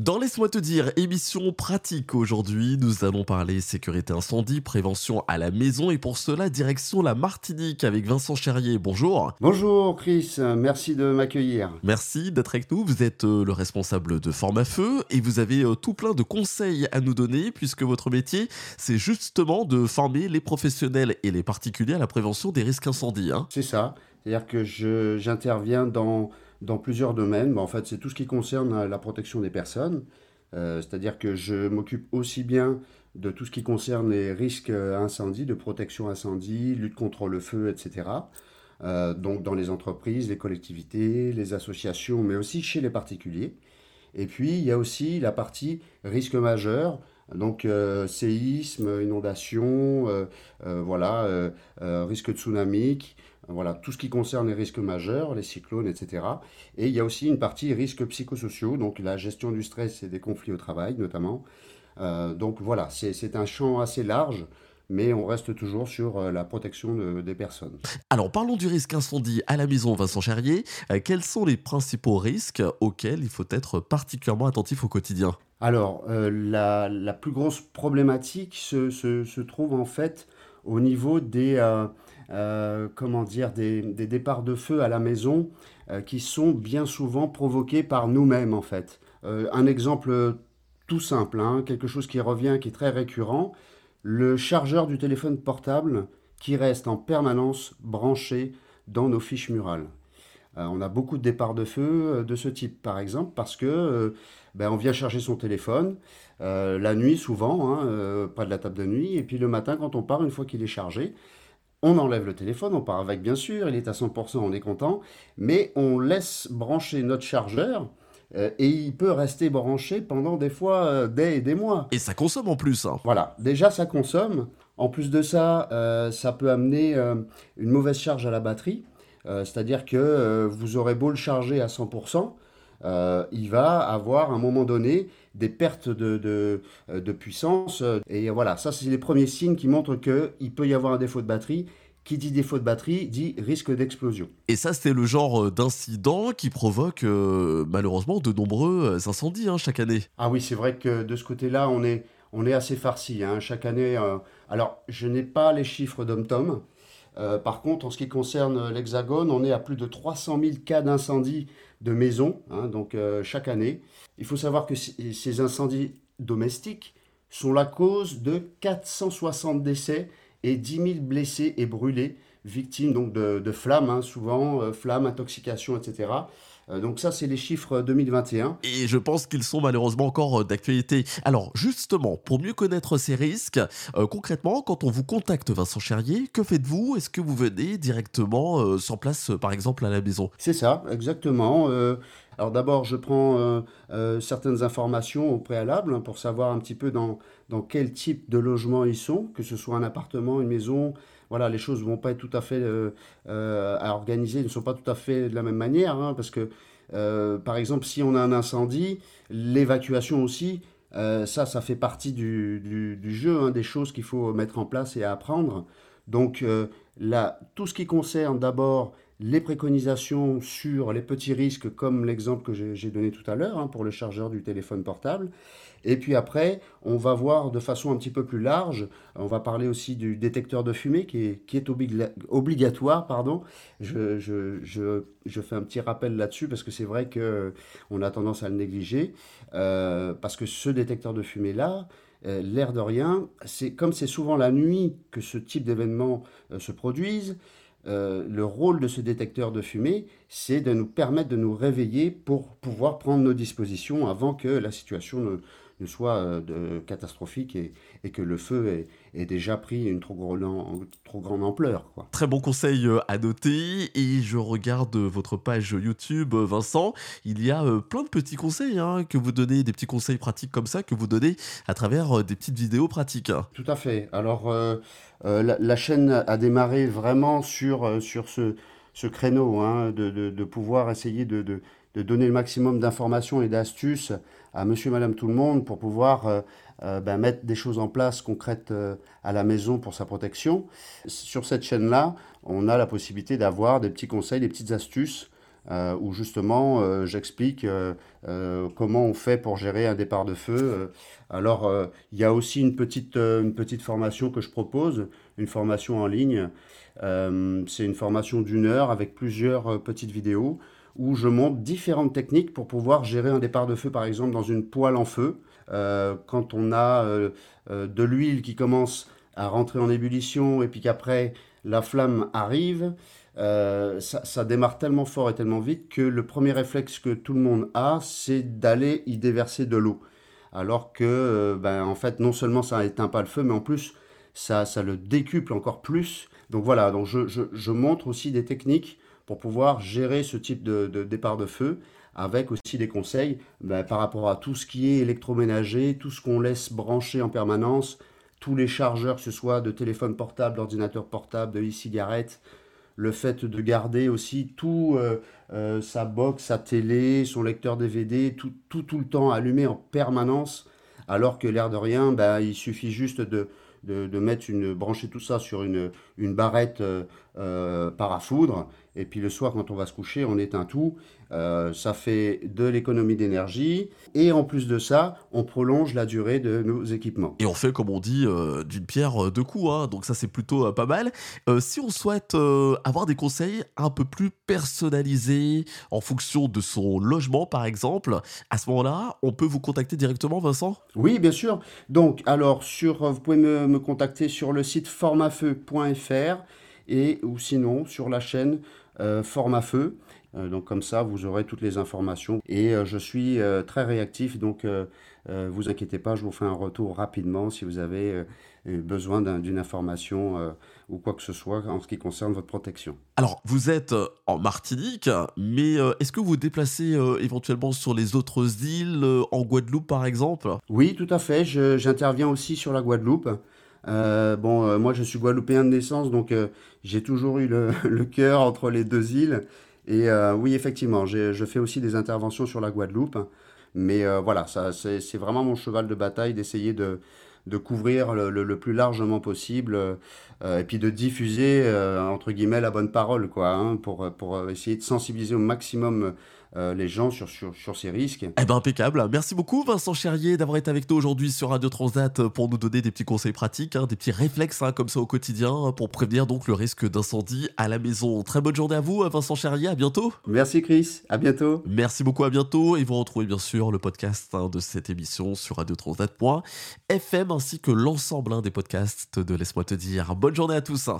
Dans Laisse-moi te dire, émission pratique aujourd'hui, nous allons parler sécurité incendie, prévention à la maison et pour cela, direction la Martinique avec Vincent Cherrier. Bonjour. Bonjour Chris, merci de m'accueillir. Merci d'être avec nous. Vous êtes euh, le responsable de Forme à Feu et vous avez euh, tout plein de conseils à nous donner puisque votre métier, c'est justement de former les professionnels et les particuliers à la prévention des risques incendies. Hein. C'est ça, c'est-à-dire que j'interviens dans dans plusieurs domaines. en fait, c'est tout ce qui concerne la protection des personnes. Euh, c'est-à-dire que je m'occupe aussi bien de tout ce qui concerne les risques incendie, de protection incendie, lutte contre le feu, etc. Euh, donc dans les entreprises, les collectivités, les associations, mais aussi chez les particuliers. Et puis il y a aussi la partie risque majeur, donc euh, séisme, inondation, voilà, risque tsunamique, voilà, tout ce qui concerne les risques majeurs, les cyclones, etc. Et il y a aussi une partie risques psychosociaux, donc la gestion du stress et des conflits au travail notamment. Euh, donc voilà, c'est un champ assez large mais on reste toujours sur euh, la protection des personnes. Alors parlons du risque incendie à la maison, Vincent Charrier. Euh, quels sont les principaux risques auxquels il faut être particulièrement attentif au quotidien? Alors la, la, plus grosse problématique se, se, se, trouve en fait au niveau des, euh, comment dire, des, départs de feu à la maison euh, qui sont bien souvent provoqués par nous-mêmes en fait. Euh, un exemple tout simple, hein, quelque chose qui revient, qui est très récurrent, le chargeur du téléphone portable qui reste en permanence branché dans nos fiches murales. on a beaucoup de départs de feu de ce type, par exemple, parce que ben, on vient charger son téléphone la nuit souvent, hein, pas de la table de nuit, et puis le matin quand on part, une fois qu'il est chargé, on enlève le téléphone, on part avec bien sûr, il est à 100%, on est content, mais on laisse brancher notre chargeur euh, et il peut rester branché pendant des fois euh, des et des mois. Et ça consomme en plus. Hein. Voilà, déjà ça consomme. En plus de ça, euh, ça peut amener une mauvaise charge à la batterie. C'est-à-dire que vous aurez beau le charger à 100%, euh, il va avoir à un moment donné des pertes de, euh, de, puissance. Et voilà, ça c'est les premiers signes qui montrent qu'il peut y avoir un défaut de batterie. Qui dit défaut de batterie dit risque d'explosion. Et ça, c'est le genre euh, d'incident qui provoque malheureusement de nombreux incendies hein, chaque année. Ah oui, c'est vrai que de ce côté-là, on est, on est assez farci. Hein, chaque année, alors je n'ai pas les chiffres d'Om-Tom. par contre, en ce qui concerne l'Hexagone, on est à plus de 300 000 cas d'incendie de maisons, hein, donc euh, chaque année. Il faut savoir que ces incendies domestiques sont la cause de 460 décès et 10 000 blessés et brûlés, victimes donc de, flammes, hein, souvent euh, flammes, intoxication, etc. Euh, donc ça, c'est les chiffres 2021. Et je pense qu'ils sont malheureusement encore euh, d'actualité. Alors justement, pour mieux connaître ces risques, euh, concrètement, quand on vous contacte Vincent Cherrier, que faites-vous? Est-ce que vous venez directement sans place, par exemple, à la maison? C'est ça, exactement. alors d'abord, je prends certaines informations au préalable hein, pour savoir un petit peu dans, dans quel type de logement ils sont, que ce soit un appartement, une maison, voilà, les choses ne vont pas être tout à fait euh, euh, à organiser, ne sont pas tout à fait de la même manière, hein, parce que, euh, par exemple, si on a un incendie, l'évacuation aussi, ça, ça fait partie du, jeu, hein, des choses qu'il faut mettre en place et apprendre. Donc, là, tout ce qui concerne d'abord les préconisations sur les petits risques, comme l'exemple que j'ai donné tout à l'heure hein, pour le chargeur du téléphone portable. Et puis après, on va voir de façon un petit peu plus large, on va parler aussi du détecteur de fumée qui est, obligatoire. Pardon. Je, fais un petit rappel là-dessus parce que c'est vrai qu'on a tendance à le négliger. Euh, parce que ce détecteur de fumée-là, euh, l'air de rien, c'est comme c'est souvent la nuit que ce type d'événements euh, se produisent, euh, le rôle de ce détecteur de fumée, c'est de nous permettre de nous réveiller pour pouvoir prendre nos dispositions avant que la situation ne, ne soit euh, de, catastrophique et, et, que le feu ait, déjà pris une trop, grande, trop grande ampleur. Quoi. Très bon conseil euh, à noter et je regarde votre page YouTube Vincent, il y a plein de petits conseils hein, que vous donnez, des petits conseils pratiques comme ça que vous donnez à travers des petites vidéos pratiques. Tout à fait. Alors la, chaîne a démarré vraiment sur, sur ce, ce créneau, hein, de, de, pouvoir essayer de, de donner le maximum d'informations et d'astuces à monsieur, madame, tout le monde pour pouvoir euh, euh, ben, mettre des choses en place concrètes euh, à la maison pour sa protection. Sur cette chaîne-là, on a la possibilité d'avoir des petits conseils, des petites astuces où justement j'explique comment on fait pour gérer un départ de feu. Alors, il y a aussi une petite, une petite formation que je propose, une formation en ligne. c'est une formation d'une heure avec plusieurs petites vidéos où je montre différentes techniques pour pouvoir gérer un départ de feu, par exemple, dans une poêle en feu. Euh, quand on a euh, euh, de l'huile qui commence à rentrer en ébullition et puis qu'après la flamme arrive, ça, démarre tellement fort et tellement vite que le premier réflexe que tout le monde a, c'est d'aller y déverser de l'eau. Alors que, ben, en fait, non seulement ça n'éteint pas le feu, mais en plus, ça, ça le décuple encore plus. Donc voilà, donc je, je montre aussi des techniques pour pouvoir gérer ce type de, départ de feu avec aussi des conseils ben, par rapport à tout ce qui est électroménager, tout ce qu'on laisse brancher en permanence, tous les chargeurs, que ce soit de téléphone portable, d'ordinateur portable, de e-cigarette, le fait de garder aussi tout euh, euh, sa box, sa télé, son lecteur DVD, tout, tout, tout le temps allumé en permanence, alors que l'air de rien, ben, il suffit juste de, de, mettre une, brancher tout ça sur une, une barrette euh, euh, parafoudre. Et puis le soir, quand on va se coucher, on éteint tout. Euh, ça fait de l'économie d'énergie. Et en plus de ça, on prolonge la durée de nos équipements. Et on fait, comme on dit, d'une pierre deux coups. Hein. Donc ça, c'est plutôt pas mal. si on souhaite avoir des conseils un peu plus personnalisés en fonction de son logement, par exemple, à ce moment-là, on peut vous contacter directement, Vincent? Oui, bien sûr. Donc, alors, sur, vous pouvez me, me contacter sur le site formafeu.fr et ou sinon sur la chaîne euh, Format Feu. Euh, donc comme ça, vous aurez toutes les informations. Et euh, je suis très réactif, donc vous inquiétez pas, je vous fais un retour rapidement si vous avez besoin d'une information ou quoi que ce soit en ce qui concerne votre protection. Alors, vous êtes en Martinique, mais est-ce que vous vous déplacez éventuellement sur les autres îles, en Guadeloupe par exemple? Oui, tout à fait. J'interviens aussi sur la Guadeloupe. Euh, bon, euh, moi je suis guadeloupéen de naissance, donc euh, j'ai toujours eu le, le cœur entre les deux îles. Et oui, effectivement, je fais aussi des interventions sur la Guadeloupe. Mais voilà, ça, c'est vraiment mon cheval de bataille d'essayer de, de couvrir le, le, plus largement possible et puis de diffuser, entre guillemets, la bonne parole, quoi, hein, pour, pour essayer de sensibiliser au maximum euh, les gens sur, sur, sur, ces risques. Eh ben impeccable. Merci beaucoup Vincent Cherrier d'avoir été avec nous aujourd'hui sur Radio Transat pour nous donner des petits conseils pratiques, hein, des petits réflexes hein, comme ça au quotidien pour prévenir donc le risque d'incendie à la maison. Très bonne journée à vous Vincent Cherrier, à bientôt. Merci Chris, à bientôt. Merci beaucoup, à bientôt et vous retrouvez bien sûr le podcast de cette émission sur radiotransat.fm ainsi que l'ensemble des podcasts de Laisse-moi te dire. Bonne journée à tous.